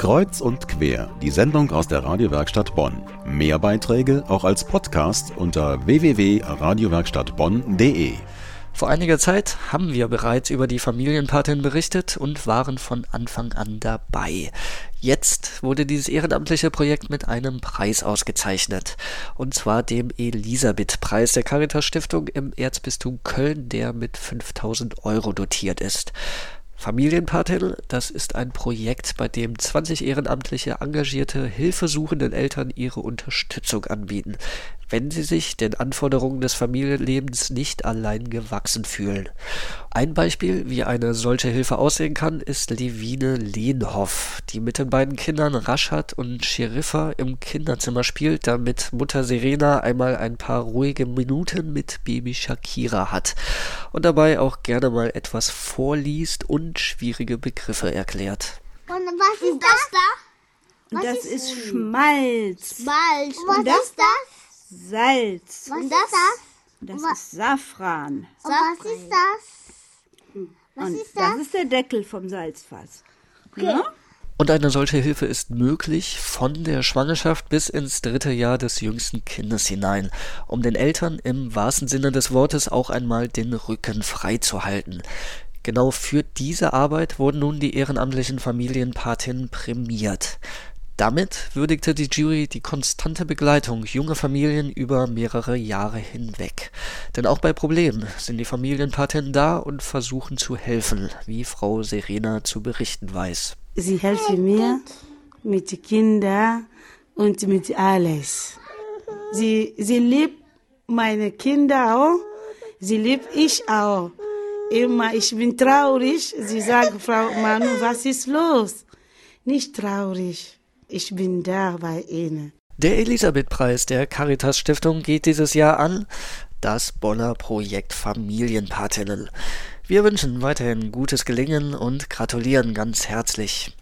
Kreuz und quer, die Sendung aus der Radiowerkstatt Bonn. Mehr Beiträge auch als Podcast unter www.radiowerkstattbonn.de. Vor einiger Zeit haben wir bereits über die Familienpatin berichtet und waren von Anfang an dabei. Jetzt wurde dieses ehrenamtliche Projekt mit einem Preis ausgezeichnet. Und zwar dem Elisabeth-Preis der Caritas Stiftung im Erzbistum Köln, der mit 5000 Euro dotiert ist. Familienpatin, das ist ein Projekt, bei dem 20 ehrenamtliche engagierte hilfesuchenden Eltern ihre Unterstützung anbieten wenn sie sich den Anforderungen des Familienlebens nicht allein gewachsen fühlen. Ein Beispiel, wie eine solche Hilfe aussehen kann, ist Levine Lehnhoff, die mit den beiden Kindern Raschat und Sheriffa im Kinderzimmer spielt, damit Mutter Serena einmal ein paar ruhige Minuten mit Baby Shakira hat und dabei auch gerne mal etwas vorliest und schwierige Begriffe erklärt. Und was ist das da? Was das ist, ist Schmalz. Schmalz. Und was das? ist das? Salz. Was ist das? Das was? ist Safran. Und was ist das? Was Und ist das? Das ist der Deckel vom Salzfass. Okay. Ja? Und eine solche Hilfe ist möglich von der Schwangerschaft bis ins dritte Jahr des jüngsten Kindes hinein, um den Eltern im wahrsten Sinne des Wortes auch einmal den Rücken frei zu halten. Genau für diese Arbeit wurden nun die ehrenamtlichen Familienpatinnen prämiert. Damit würdigte die Jury die konstante Begleitung junger Familien über mehrere Jahre hinweg. Denn auch bei Problemen sind die Familienpaten da und versuchen zu helfen, wie Frau Serena zu berichten weiß. Sie helfen mir mit den Kindern und mit alles. Sie, sie liebt meine Kinder auch, sie liebt ich auch. Immer, ich bin traurig. Sie sagt, Frau Manu, was ist los? Nicht traurig ich bin da bei Ihnen. Der Elisabeth-Preis der Caritas Stiftung geht dieses Jahr an das Bonner Projekt Familienpatinnen. Wir wünschen weiterhin gutes Gelingen und gratulieren ganz herzlich.